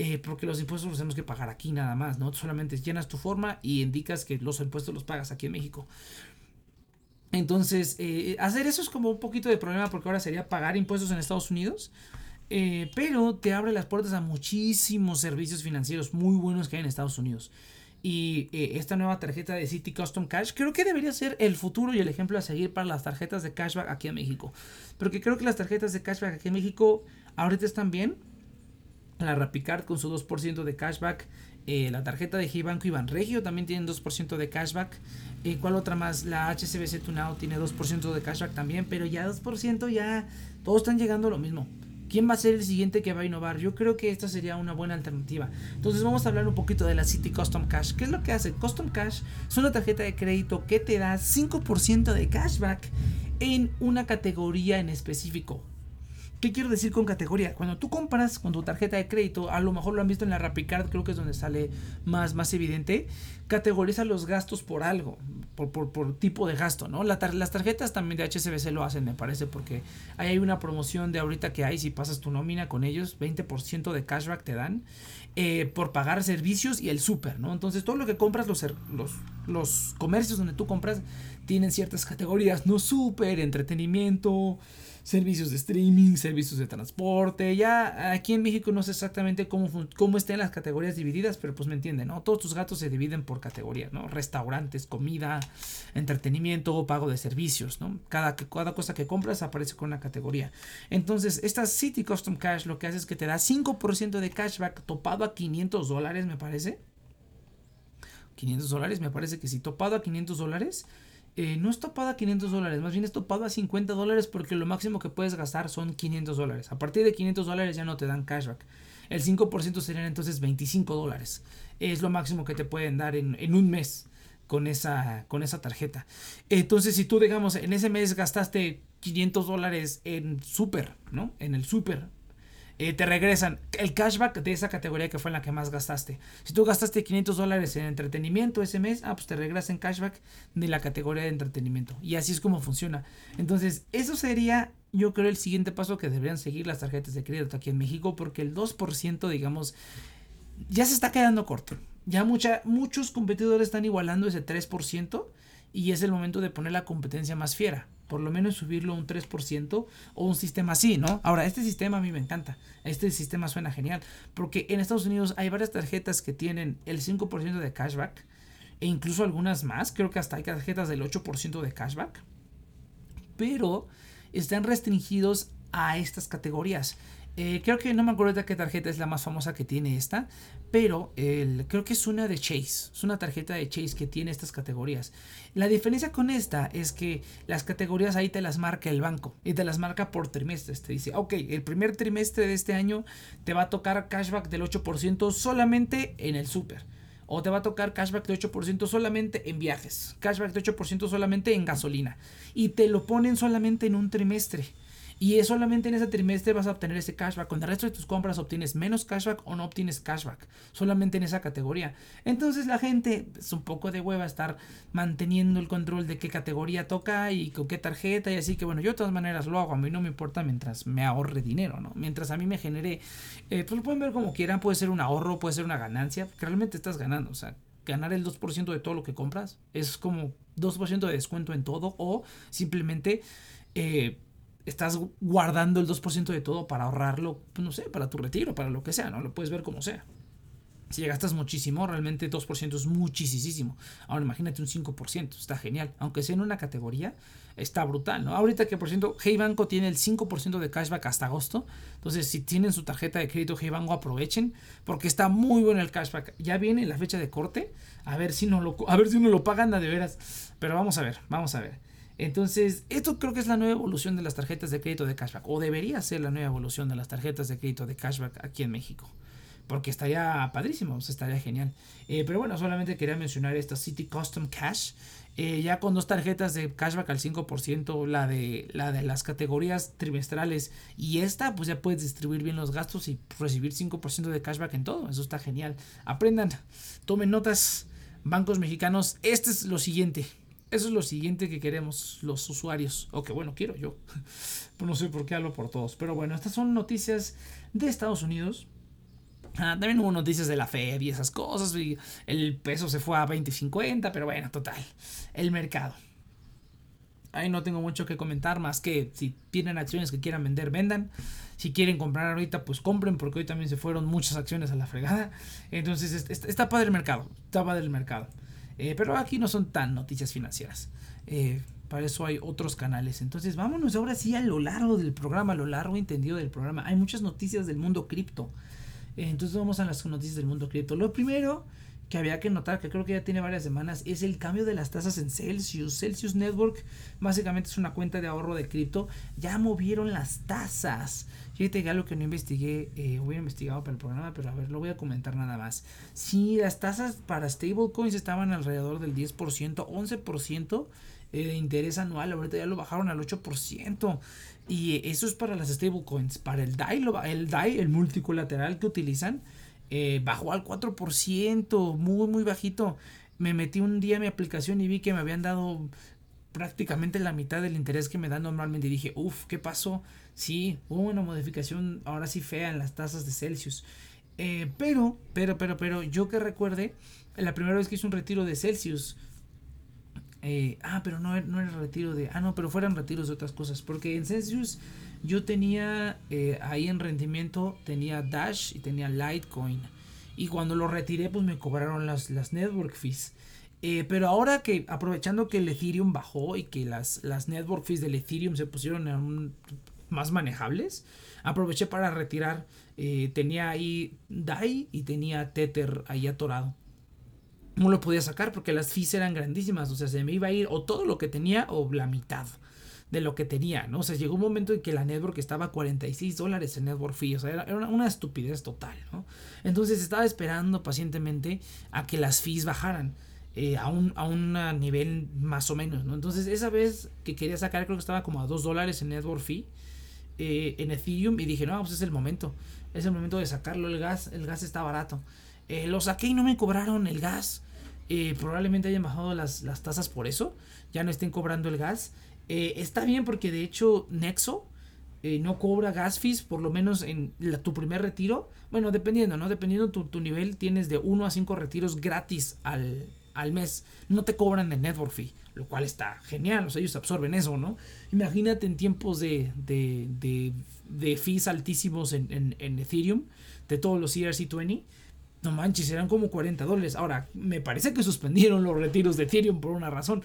Eh, porque los impuestos los tenemos que pagar aquí nada más, ¿no? Solamente llenas tu forma y indicas que los impuestos los pagas aquí en México. Entonces, eh, hacer eso es como un poquito de problema porque ahora sería pagar impuestos en Estados Unidos. Eh, pero te abre las puertas a muchísimos servicios financieros muy buenos que hay en Estados Unidos. Y esta nueva tarjeta de City Custom Cash creo que debería ser el futuro y el ejemplo a seguir para las tarjetas de cashback aquí en México. Porque creo que las tarjetas de cashback aquí en México ahorita están bien, la Rapicard con su 2% de cashback. Eh, la tarjeta de Gibanco y Banregio también tienen 2% de cashback. Eh, ¿Cuál otra más? La HCBC Tunao tiene 2% de cashback también, pero ya 2% ya todos están llegando a lo mismo. ¿Quién va a ser el siguiente que va a innovar? Yo creo que esta sería una buena alternativa. Entonces vamos a hablar un poquito de la City Custom Cash. ¿Qué es lo que hace? Custom Cash es una tarjeta de crédito que te da 5% de cashback en una categoría en específico. ¿Qué quiero decir con categoría? Cuando tú compras con tu tarjeta de crédito, a lo mejor lo han visto en la Rapicard, creo que es donde sale más, más evidente, categoriza los gastos por algo, por, por, tipo de gasto, ¿no? las tarjetas también de HSBC lo hacen, me parece, porque ahí hay una promoción de ahorita que hay, si pasas tu nómina con ellos, 20% de cashback te dan eh, por pagar servicios y el súper, ¿no? Entonces todo lo que compras, los, los, los comercios donde tú compras, tienen ciertas categorías, ¿no? Súper, entretenimiento servicios de streaming, servicios de transporte. Ya aquí en México no sé exactamente cómo, cómo estén las categorías divididas, pero pues me entienden, ¿no? Todos tus gastos se dividen por categorías, ¿no? Restaurantes, comida, entretenimiento, pago de servicios, ¿no? Cada, cada cosa que compras aparece con una categoría. Entonces, esta City Custom Cash lo que hace es que te da 5% de cashback topado a 500 dólares, me parece. 500 dólares, me parece que si topado a 500 dólares eh, no es topado a 500 dólares, más bien es topado a 50 dólares porque lo máximo que puedes gastar son 500 dólares. A partir de 500 dólares ya no te dan cashback. El 5% serían entonces 25 dólares. Es lo máximo que te pueden dar en, en un mes con esa, con esa tarjeta. Entonces, si tú, digamos, en ese mes gastaste 500 dólares en súper, ¿no? En el súper, eh, te regresan el cashback de esa categoría que fue en la que más gastaste. Si tú gastaste 500 dólares en entretenimiento ese mes, ah, pues te regresan cashback de la categoría de entretenimiento. Y así es como funciona. Entonces, eso sería, yo creo, el siguiente paso que deberían seguir las tarjetas de crédito aquí en México, porque el 2%, digamos, ya se está quedando corto. Ya muchos competidores están igualando ese 3% y es el momento de poner la competencia más fiera por lo menos subirlo un 3% o un sistema así, ¿no? Ahora, este sistema a mí me encanta. Este sistema suena genial. Porque en Estados Unidos hay varias tarjetas que tienen el 5% de cashback. E incluso algunas más. Creo que hasta hay tarjetas del 8% de cashback. Pero están restringidos a estas categorías. Eh, creo que no me acuerdo de qué tarjeta es la más famosa que tiene esta, pero el, creo que es una de Chase. Es una tarjeta de Chase que tiene estas categorías. La diferencia con esta es que las categorías ahí te las marca el banco y te las marca por trimestres. Te dice, ok, el primer trimestre de este año te va a tocar cashback del 8% solamente en el súper. O te va a tocar cashback de 8% solamente en viajes. Cashback de 8% solamente en gasolina. Y te lo ponen solamente en un trimestre. Y solamente en ese trimestre vas a obtener ese cashback. Con el resto de tus compras obtienes menos cashback o no obtienes cashback. Solamente en esa categoría. Entonces la gente es un poco de hueva estar manteniendo el control de qué categoría toca y con qué tarjeta. Y así que bueno, yo de todas maneras lo hago. A mí no me importa mientras me ahorre dinero, ¿no? Mientras a mí me genere, eh, pues lo pueden ver como quieran. Puede ser un ahorro, puede ser una ganancia. Que realmente estás ganando. O sea, ganar el 2% de todo lo que compras es como 2% de descuento en todo o simplemente... Eh, estás guardando el 2% de todo para ahorrarlo, pues, no sé, para tu retiro, para lo que sea, ¿no? Lo puedes ver como sea. Si gastas muchísimo, realmente 2% es muchísimo. Ahora imagínate un 5%, está genial. Aunque sea en una categoría, está brutal, ¿no? Ahorita que por ciento, Hey Banco tiene el 5% de cashback hasta agosto. Entonces, si tienen su tarjeta de crédito Hey Banco, aprovechen porque está muy bueno el cashback. Ya viene la fecha de corte, a ver si no lo a ver si no lo pagan de veras. Pero vamos a ver, vamos a ver. Entonces, esto creo que es la nueva evolución de las tarjetas de crédito de cashback, o debería ser la nueva evolución de las tarjetas de crédito de cashback aquí en México. Porque estaría padrísimo, estaría genial. Eh, pero bueno, solamente quería mencionar esta City Custom Cash. Eh, ya con dos tarjetas de cashback al 5%, la de, la de las categorías trimestrales y esta, pues ya puedes distribuir bien los gastos y recibir 5% de cashback en todo. Eso está genial. Aprendan, tomen notas, bancos mexicanos. Este es lo siguiente. Eso es lo siguiente que queremos los usuarios. O que bueno, quiero yo. no sé por qué hablo por todos. Pero bueno, estas son noticias de Estados Unidos. Ah, también hubo noticias de la Fed y esas cosas. El peso se fue a 20.50. Pero bueno, total. El mercado. Ahí no tengo mucho que comentar más que si tienen acciones que quieran vender, vendan. Si quieren comprar ahorita, pues compren, porque hoy también se fueron muchas acciones a la fregada. Entonces está padre el mercado. Está padre el mercado. Eh, pero aquí no son tan noticias financieras. Eh, para eso hay otros canales. Entonces vámonos ahora sí a lo largo del programa, a lo largo entendido del programa. Hay muchas noticias del mundo cripto. Eh, entonces vamos a las noticias del mundo cripto. Lo primero que había que notar, que creo que ya tiene varias semanas, es el cambio de las tasas en Celsius. Celsius Network básicamente es una cuenta de ahorro de cripto. Ya movieron las tasas. Fíjate que algo que no investigué, eh, hubiera investigado para el programa, pero a ver, lo voy a comentar nada más. Si las tasas para stablecoins estaban alrededor del 10%, 11% eh, de interés anual, ahorita ya lo bajaron al 8%. Y eso es para las stablecoins. Para el DAI, el DAI, el multicolateral que utilizan, eh, bajó al 4%, muy, muy bajito. Me metí un día en mi aplicación y vi que me habían dado prácticamente la mitad del interés que me dan normalmente. Y dije, uff, ¿qué pasó? Sí, hubo una modificación ahora sí fea en las tasas de Celsius. Eh, pero, pero, pero, pero, yo que recuerde, la primera vez que hice un retiro de Celsius. Eh, ah, pero no, no era retiro de. Ah, no, pero fueran retiros de otras cosas. Porque en Celsius yo tenía eh, ahí en rendimiento, tenía Dash y tenía Litecoin. Y cuando lo retiré, pues me cobraron las, las network fees. Eh, pero ahora que, aprovechando que el Ethereum bajó y que las, las network fees del Ethereum se pusieron más manejables, aproveché para retirar. Eh, tenía ahí DAI y tenía Tether ahí atorado. No lo podía sacar porque las fees eran grandísimas. O sea, se me iba a ir o todo lo que tenía o la mitad de lo que tenía, ¿no? O sea, llegó un momento en que la network estaba a 46 dólares en network fee, o sea, era, una, estupidez total, ¿no? Entonces estaba esperando pacientemente a que las fees bajaran. Eh, a, un, a un nivel más o menos, ¿no? Entonces esa vez que quería sacar creo que estaba como a 2 dólares en network fee eh, en Ethereum y dije, no, pues es el momento, es el momento de sacarlo, el gas, el gas está barato. Eh, lo saqué y no me cobraron el gas. probablemente hayan bajado las, las tasas por eso, ya no estén cobrando el gas. Eh, está bien porque de hecho Nexo eh, no cobra gas fees, por lo menos en tu primer retiro. Bueno, dependiendo, ¿no? Dependiendo tu, tu nivel, tienes de 1 a 5 retiros gratis al, al mes. No te cobran el network fee, lo cual está genial. O sea, ellos absorben eso, ¿no? Imagínate en tiempos de, de, de, fees altísimos en, en, Ethereum, de todos los ERC20. No manches, eran como 40 dólares. Ahora, me parece que suspendieron los retiros de Ethereum por una razón.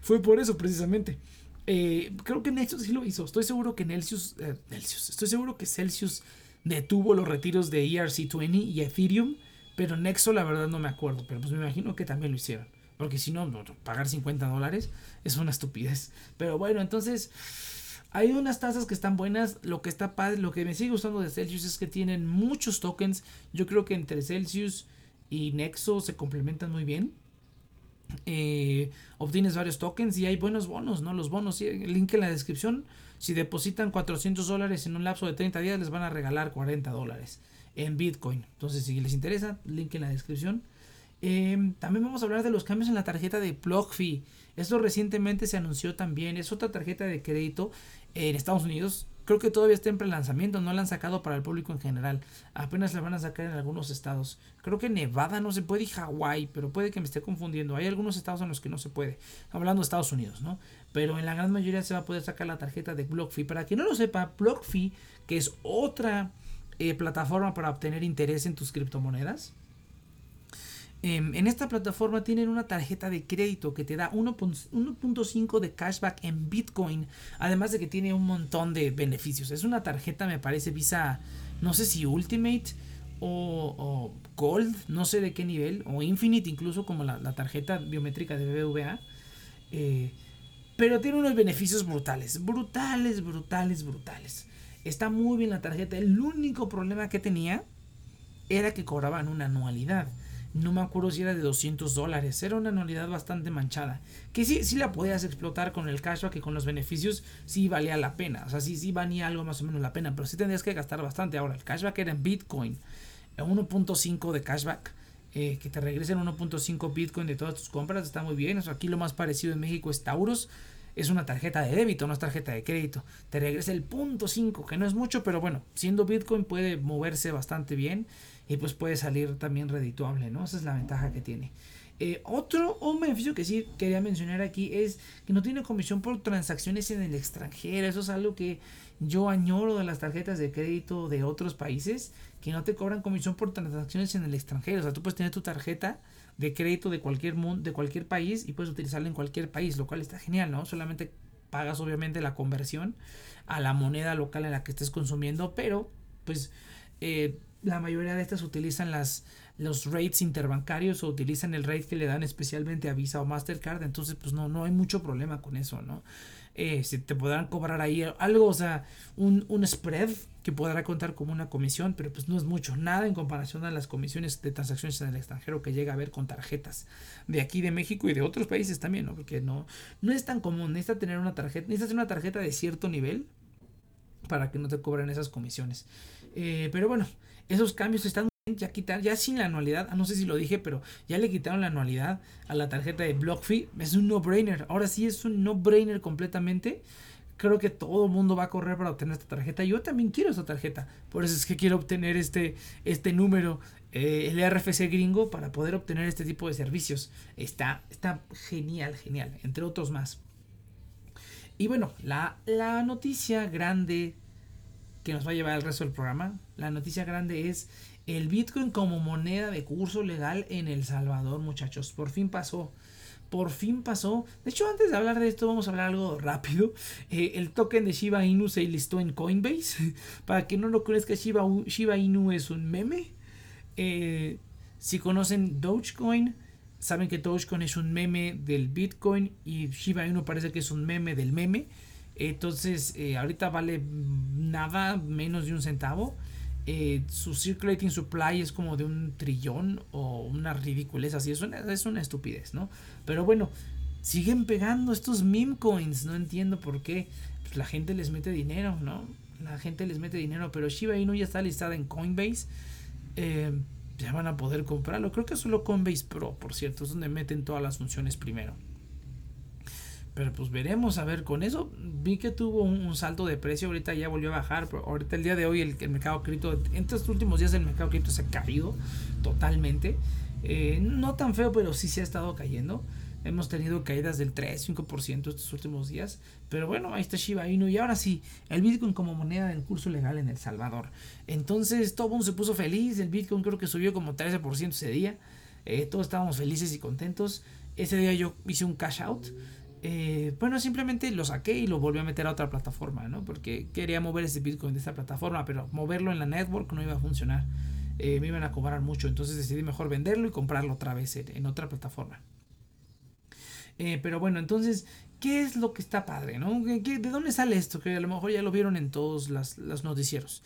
fue por eso precisamente. Eh, creo que Nexus sí lo hizo. Estoy seguro que Celsius, eh, estoy seguro que Celsius detuvo los retiros de ERC20 y Ethereum, pero Nexo la verdad no me acuerdo, pero pues me imagino que también lo hicieron. Porque si no, pagar 50 dólares es una estupidez. Pero bueno, entonces hay unas tasas que están buenas. Lo que está padre, lo que me sigue gustando de Celsius es que tienen muchos tokens. Yo creo que entre Celsius y Nexo se complementan muy bien. Eh, obtienes varios tokens y hay buenos bonos, ¿no? Los bonos, el link en la descripción. Si depositan 400 dólares en un lapso de 30 días, les van a regalar 40 dólares en Bitcoin. Entonces, si les interesa, link en la descripción. Em, también vamos a hablar de los cambios en la tarjeta de BlockFi. Esto recientemente se anunció también. Es otra tarjeta de crédito en Estados Unidos. Creo que todavía está en pre-lanzamiento. No la han sacado para el público en general. Apenas la van a sacar en algunos estados. Creo que Nevada no se puede y Hawái. Pero puede que me esté confundiendo. Hay algunos estados en los que no se puede. Hablando de Estados Unidos, ¿no? Pero en la gran mayoría se va a poder sacar la tarjeta de BlockFi. Para quien no lo sepa, BlockFi, que es otra eh, plataforma para obtener interés en tus criptomonedas Em, en esta plataforma tienen una tarjeta de crédito que te da 1.5 de cashback en Bitcoin, además de que tiene un montón de beneficios. Es una tarjeta, me parece, Visa, no sé si Ultimate o, Gold, no sé de qué nivel, o Infinite incluso como la, tarjeta biométrica de BBVA. Eh, pero tiene unos beneficios brutales, brutales, brutales, brutales. Está muy bien la tarjeta. El único problema que tenía era que cobraban una anualidad no me acuerdo si era de 200 dólares, era una anualidad bastante manchada, que sí, sí la podías explotar con el cashback y con los beneficios, sí valía la pena, o sea, sí, sí valía algo más o menos la pena, pero sí tendrías que gastar bastante. Ahora, el cashback era en Bitcoin, 1.5 de cashback. Eh, que te regresen 1.5 Bitcoin de todas tus compras está muy bien. Eso aquí lo más parecido en México es Taurus. Es una tarjeta de débito, no es tarjeta de crédito. Te regresa el punto 5, que no es mucho, pero bueno, siendo Bitcoin puede moverse bastante bien y pues puede salir también redituable, ¿no? Esa es la ventaja que tiene. Eh, otro un beneficio que sí quería mencionar aquí es que no tiene comisión por transacciones en el extranjero. Eso es algo que yo añoro de las tarjetas de crédito de otros países, que no te cobran comisión por transacciones en el extranjero. O sea, tú puedes tener tu tarjeta de crédito de cualquier mundo, de cualquier país y puedes utilizarla en cualquier país, lo cual está genial, ¿no? Solamente pagas obviamente la conversión a la moneda local en la que estés consumiendo, pero pues eh, la mayoría de estas utilizan las, los rates interbancarios o utilizan el rate que le dan especialmente a Visa o Mastercard, entonces pues no, no hay mucho problema con eso, ¿no? Eh, si te podrán cobrar ahí algo, o sea, un, un, spread que podrá contar como una comisión, pero pues no es mucho, nada en comparación a las comisiones de transacciones en el extranjero que llega a ver con tarjetas de aquí de México y de otros países también, ¿no? Porque no, no es tan común, necesitas tener una tarjeta, necesitas una tarjeta de cierto nivel para que no te cobren esas comisiones. Eh, pero bueno, esos cambios están ya quitar, ya sin la anualidad, ah, no sé si lo dije, pero ya le quitaron la anualidad a la tarjeta de BlockFi, es un no-brainer, ahora sí es un no-brainer completamente. Creo que todo el mundo va a correr para obtener esta tarjeta. Yo también quiero esta tarjeta. Por eso es que quiero obtener este, este número, eh, el RFC gringo, para poder obtener este tipo de servicios. Está, está genial, genial. Entre otros más. Y bueno, la, la noticia grande que nos va a llevar al resto del programa. La noticia grande es el Bitcoin como moneda de curso legal en El Salvador, muchachos. Por fin pasó. Por fin pasó. De hecho, antes de hablar de esto, vamos a hablar algo rápido. Eh, el token de Shiba Inu se listó en Coinbase. Para que no lo conozca, Shiba, Shiba Inu es un meme. Eh, si conocen Dogecoin, saben que Dogecoin es un meme del Bitcoin y Shiba Inu parece que es un meme del meme. Entonces, eh, ahorita vale nada menos de un centavo. Eh, su circulating supply es como de un trillón o una ridiculez así. Es una, es una estupidez, ¿no? Pero bueno, siguen pegando estos meme coins. No entiendo por qué. Pues la gente les mete dinero, ¿no? La gente les mete dinero. Pero Shiba Inu ya está listada en Coinbase. Eh, ya van a poder comprarlo. Creo que solo Coinbase Pro, por cierto. Es donde meten todas las funciones primero. Pero pues veremos, a ver, con eso vi que tuvo un, salto de precio, ahorita ya volvió a bajar, pero ahorita el día de hoy el, mercado cripto, en estos últimos días el mercado cripto se ha caído totalmente. Eh, no tan feo, pero sí se ha estado cayendo. Hemos tenido caídas del 3-5% estos últimos días. Pero bueno, ahí está Shiba Inu. Y ahora sí, el Bitcoin como moneda del curso legal en El Salvador. Entonces todo el mundo se puso feliz. El Bitcoin creo que subió como 13% ese día. Eh, todos estábamos felices y contentos. Ese día yo hice un cash out. Eh, bueno, simplemente lo saqué y lo volví a meter a otra plataforma, ¿no? Porque quería mover ese Bitcoin de esta plataforma, pero moverlo en la network no iba a funcionar. Eh, me iban a cobrar mucho, entonces decidí mejor venderlo y comprarlo otra vez en, otra plataforma. Eh, pero bueno, entonces, ¿qué es lo que está padre? ¿no? ¿De dónde sale esto? Que a lo mejor ya lo vieron en todos los noticieros.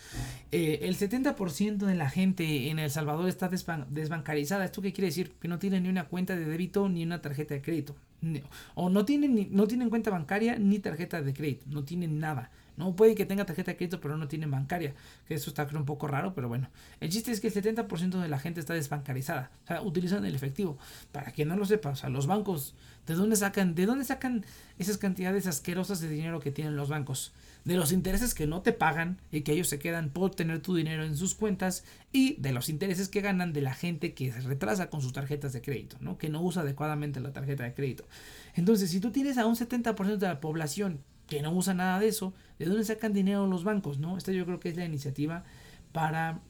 Eh, el 70% de la gente en El Salvador está desbancarizada. ¿Esto qué quiere decir? Que no tienen ni una cuenta de débito ni una tarjeta de crédito. O no tienen, no tienen cuenta bancaria ni tarjeta de crédito. No tienen nada. No puede que tenga tarjeta de crédito, pero no tiene bancaria. Que eso está un poco raro, pero bueno. El chiste es que el 70% de la gente está desbancarizada. O sea, utilizan el efectivo. Para quien no lo sepa, o sea, los bancos, ¿de dónde sacan, de dónde sacan esas cantidades asquerosas de dinero que tienen los bancos? De los intereses que no te pagan y que ellos se quedan por tener tu dinero en sus cuentas y de los intereses que ganan de la gente que se retrasa con sus tarjetas de crédito, ¿no? Que no usa adecuadamente la tarjeta de crédito. Entonces, si tú tienes a un 70% de la población que no usa nada de eso, ¿de dónde sacan dinero los bancos? ¿no? Esta yo creo que es la iniciativa para,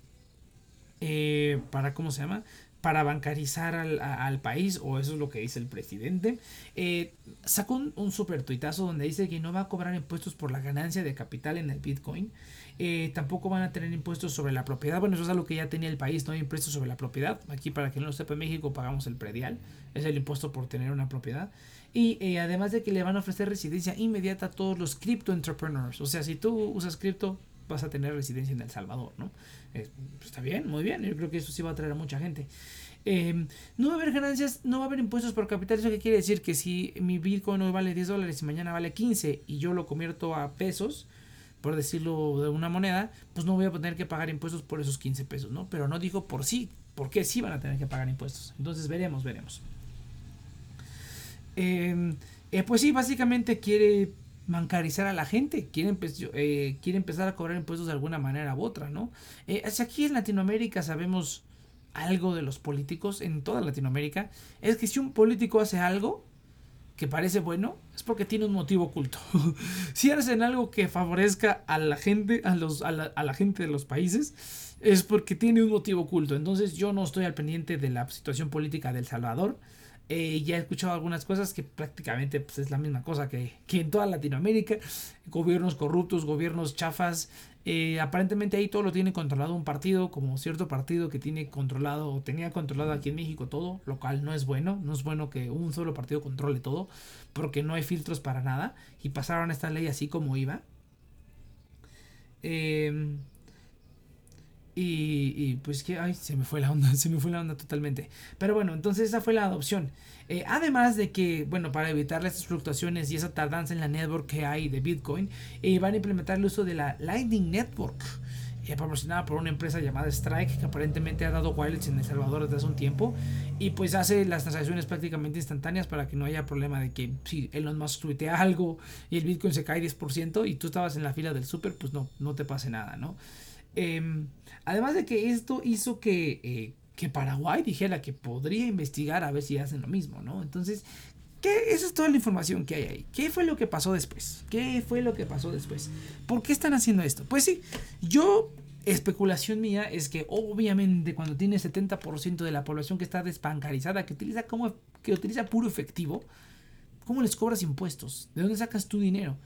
eh, para ¿cómo se llama? Para bancarizar al, país, o eso es lo que dice el presidente. Eh, sacó un, super tuitazo donde dice que no va a cobrar impuestos por la ganancia de capital en el Bitcoin. Eh, tampoco van a tener impuestos sobre la propiedad. Bueno, eso es algo que ya tenía el país, no hay impuestos sobre la propiedad. Aquí, para que no lo sepa, en México pagamos el predial, es el impuesto por tener una propiedad. Y eh, además de que le van a ofrecer residencia inmediata a todos los crypto entrepreneurs. O sea, si tú usas cripto, vas a tener residencia en El Salvador, ¿no? Eh, está bien, muy bien. Yo creo que eso sí va a atraer a mucha gente. Em, no va a haber ganancias, no va a haber impuestos por capital. Eso que quiere decir que si mi Bitcoin hoy vale 10 dólares y mañana vale 15 y yo lo convierto a pesos, por decirlo de una moneda, pues no voy a tener que pagar impuestos por esos 15 pesos, ¿no? Pero no dijo por sí, por qué sí van a tener que pagar impuestos. Entonces veremos, veremos. Em, eh, pues sí, básicamente quiere bancarizar a la gente, quiere, eh, quiere, empezar a cobrar impuestos de alguna manera u otra, ¿no? Eh, aquí en Latinoamérica sabemos algo de los políticos, en toda Latinoamérica, es que si un político hace algo que parece bueno, es porque tiene un motivo oculto. si hacen algo que favorezca a la gente, a, los, a, la, a la gente de los países, es porque tiene un motivo oculto. Entonces yo no estoy al pendiente de la situación política del Salvador. Eh, ya he escuchado algunas cosas que prácticamente pues, es la misma cosa que, que, en toda Latinoamérica. Gobiernos corruptos, gobiernos chafas. Eh, aparentemente ahí todo lo tiene controlado un partido, como cierto partido que tiene controlado o tenía controlado aquí en México todo, lo cual no es bueno. No es bueno que un solo partido controle todo, porque no hay filtros para nada. Y pasaron esta ley así como iba. Eh, y, pues que, ay, se me fue la onda, se me fue la onda totalmente. Pero bueno, entonces esa fue la adopción. Eh, además de que, bueno, para evitar estas fluctuaciones y esa tardanza en la network que hay de Bitcoin, eh, van a implementar el uso de la Lightning Network. Eh, proporcionada por una empresa llamada Strike que aparentemente ha dado wallets en El Salvador desde hace un tiempo y pues hace las transacciones prácticamente instantáneas para que no haya problema de que si Elon Musk tuitea algo y el Bitcoin se cae 10% y tú estabas en la fila del super pues no, no te pase nada, ¿no? Em, además de que esto hizo que, eh, que Paraguay dijera que podría investigar a ver si hacen lo mismo, ¿no? Entonces, ¿qué? esa es toda la información que hay ahí. ¿Qué fue lo que pasó después? ¿Qué fue lo que pasó después? ¿Por qué están haciendo esto? Pues sí, yo especulación mía es que obviamente cuando tienes 70% de la población que está despancarizada, que utiliza como que utiliza puro efectivo, ¿cómo les cobras impuestos? ¿De dónde sacas tu dinero?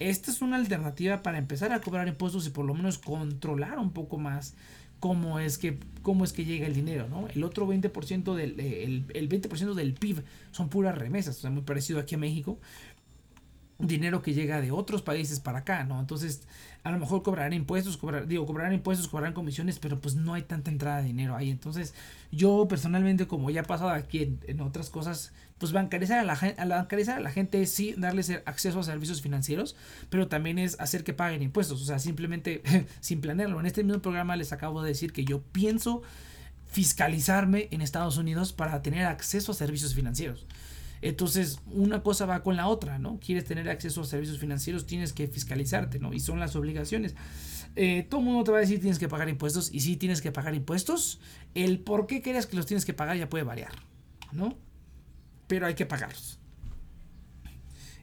Esta es una alternativa para empezar a cobrar impuestos y por lo menos controlar un poco más cómo es que, cómo es que llega el dinero, ¿no? El otro 20% del, el, el 20% del PIB son puras remesas, o sea, muy parecido aquí a México. Dinero que llega de otros países para acá, ¿no? Entonces, a lo mejor cobrarán impuestos, cobrar, digo, cobrarán impuestos, cobrarán comisiones, pero pues no hay tanta entrada de dinero ahí. Entonces, yo personalmente, como ya ha pasado aquí en, otras cosas, pues bancarizar a la, a bancarizar a la gente es sí darles acceso a servicios financieros, pero también es hacer que paguen impuestos, o sea, simplemente sin planearlo. En este mismo programa les acabo de decir que yo pienso fiscalizarme en Estados Unidos para tener acceso a servicios financieros. Entonces, una cosa va con la otra, ¿no? Quieres tener acceso a servicios financieros, tienes que fiscalizarte, ¿no? Y son las obligaciones. Eh, todo el mundo te va a decir tienes que pagar impuestos y sí tienes que pagar impuestos. El por qué creas que los tienes que pagar ya puede variar, ¿no? Pero hay que pagarlos.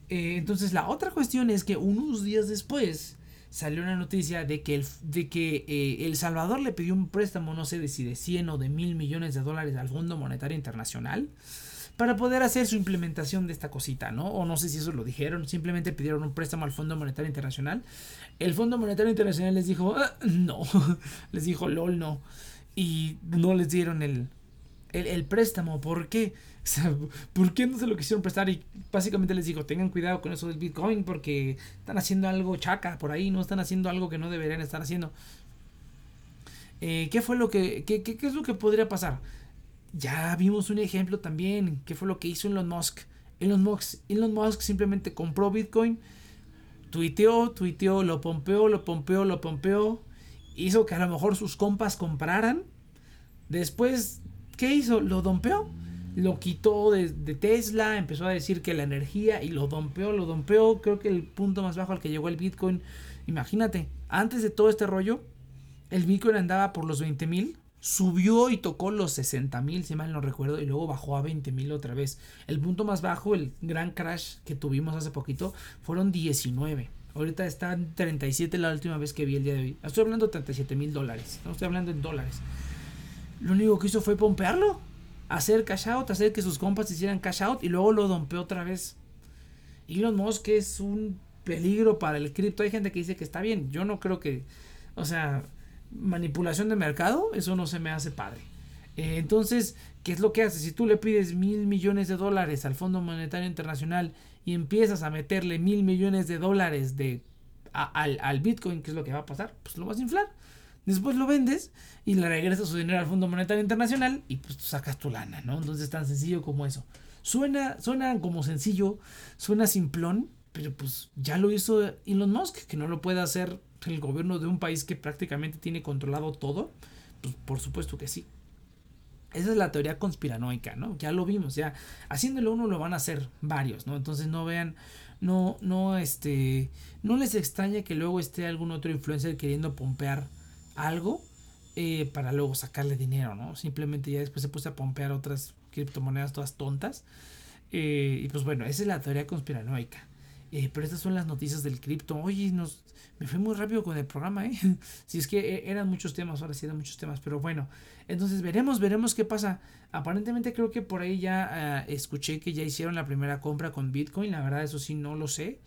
Eh, entonces, la otra cuestión es que unos días después salió una noticia de que, el, de que eh, El Salvador le pidió un préstamo, no sé de si de 100 o de mil millones de dólares al Fondo Monetario Internacional para poder hacer su implementación de esta cosita, ¿no? O no sé si eso lo dijeron, simplemente pidieron un préstamo al Fondo Monetario Internacional. El Fondo Monetario Internacional les dijo, ah, no, les dijo, lol, no. Y no les dieron el, el, préstamo. ¿Por qué? ¿Por qué no se lo quisieron prestar? Y básicamente les digo, tengan cuidado con eso del Bitcoin porque están haciendo algo chaca por ahí, no están haciendo algo que no deberían estar haciendo. Eh, ¿Qué fue lo que, qué, qué, qué es lo que podría pasar? Ya vimos un ejemplo también. ¿Qué fue lo que hizo Elon Musk? Elon Musk, Elon Musk simplemente compró Bitcoin, tuiteó, tuiteó, lo pompeó, lo pompeó, lo pompeó. Hizo que a lo mejor sus compas compraran. Después, ¿qué hizo? Lo dompeó. Lo quitó de, Tesla, empezó a decir que la energía y lo dompeó, lo dompeó. Creo que el punto más bajo al que llegó el Bitcoin. Imagínate, antes de todo este rollo, el Bitcoin andaba por los 20 mil subió y tocó los 60 mil, si mal no recuerdo, y luego bajó a 20 mil otra vez. El punto más bajo, el gran crash que tuvimos hace poquito, fueron 19. Ahorita está en 37 la última vez que vi el día de hoy. Estoy hablando de 37 mil dólares, no estoy hablando en dólares. Lo único que hizo fue pompearlo, hacer cash out, hacer que sus compas hicieran cash out y luego lo dompeó otra vez. Elon Musk es un peligro para el cripto. Hay gente que dice que está bien. Yo no creo que, o sea, manipulación de mercado, eso no se me hace padre. Eh, entonces, ¿qué es lo que hace? Si tú le pides mil millones de dólares al Fondo Monetario Internacional y empiezas a meterle mil millones de dólares de, al, al, Bitcoin, ¿qué es lo que va a pasar? Pues lo vas a inflar. Después lo vendes y le regresas su dinero al Fondo Monetario Internacional y pues sacas tu lana, ¿no? Entonces es tan sencillo como eso. Suena, suena como sencillo, suena simplón, pero pues ya lo hizo Elon Musk, que no lo puede hacer el gobierno de un país que prácticamente tiene controlado todo? Pues por supuesto que sí. Esa es la teoría conspiranoica, ¿no? Ya lo vimos, ya haciéndolo uno lo van a hacer varios, ¿no? Entonces no vean, no, no, este, no les extraña que luego esté algún otro influencer queriendo pompear algo eh, para luego sacarle dinero, ¿no? Simplemente ya después se puso a pompear otras criptomonedas todas tontas. Eh, y pues bueno, esa es la teoría conspiranoica. Eh, pero estas son las noticias del cripto. Oye, nos, me fui muy rápido con el programa, ¿eh? si es que eh, eran muchos temas, ahora sí eran muchos temas, pero bueno. Entonces veremos, veremos qué pasa. Aparentemente creo que por ahí ya eh, escuché que ya hicieron la primera compra con Bitcoin. La verdad, eso sí, no lo sé.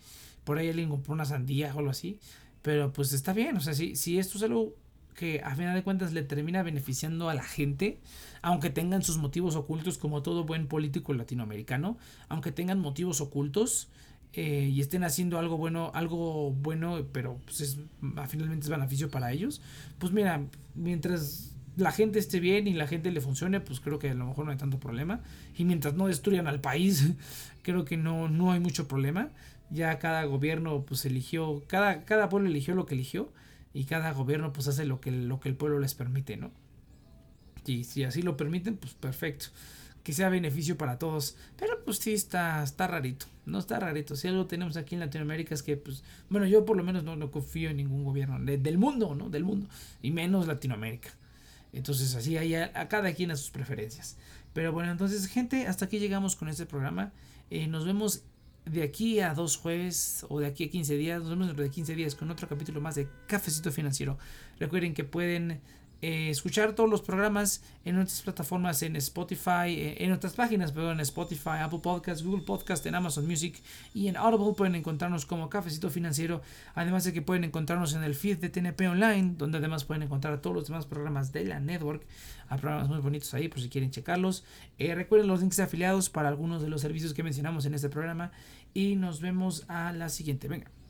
Por ahí alguien compró una sandía o algo así. Pero pues está bien, o sea, si, si esto es algo que a final de cuentas le termina beneficiando a la gente, aunque tengan sus motivos ocultos como todo buen político latinoamericano, aunque tengan motivos ocultos, eh, y estén haciendo algo bueno, algo bueno, pero pues es, finalmente es beneficio para ellos, pues mira, mientras la gente esté bien y la gente le funcione, pues creo que a lo mejor no hay tanto problema. Y mientras no destruyan al país, creo que no, no hay mucho problema. Ya cada gobierno pues eligió, cada, cada pueblo eligió lo que eligió y cada gobierno pues hace lo que, lo que el pueblo les permite, ¿no? Y si así lo permiten, pues perfecto que sea beneficio para todos. Pero pues sí está, está rarito. No está rarito. Si algo tenemos aquí en Latinoamérica es que, pues, bueno, yo por lo menos no, no confío en ningún gobierno del mundo, ¿no? Del mundo. Y menos Latinoamérica. Entonces así hay a, cada quien a sus preferencias. Pero bueno, entonces gente, hasta aquí llegamos con este programa. Eh, nos vemos de aquí a dos jueves o de aquí a 15 días. Nos vemos dentro de 15 días con otro capítulo más de Cafecito Financiero. Recuerden que pueden eh, escuchar todos los programas en nuestras plataformas en Spotify, eh, en nuestras páginas, perdón, en Spotify, Apple Podcasts, Google Podcast, en Amazon Music y en Audible pueden encontrarnos como Cafecito Financiero, además de que pueden encontrarnos en el feed de TNP Online, donde además pueden encontrar todos los demás programas de la network, hay programas muy bonitos ahí por si quieren checarlos. Eh, recuerden los links afiliados para algunos de los servicios que mencionamos en este programa y nos vemos a la siguiente. Venga.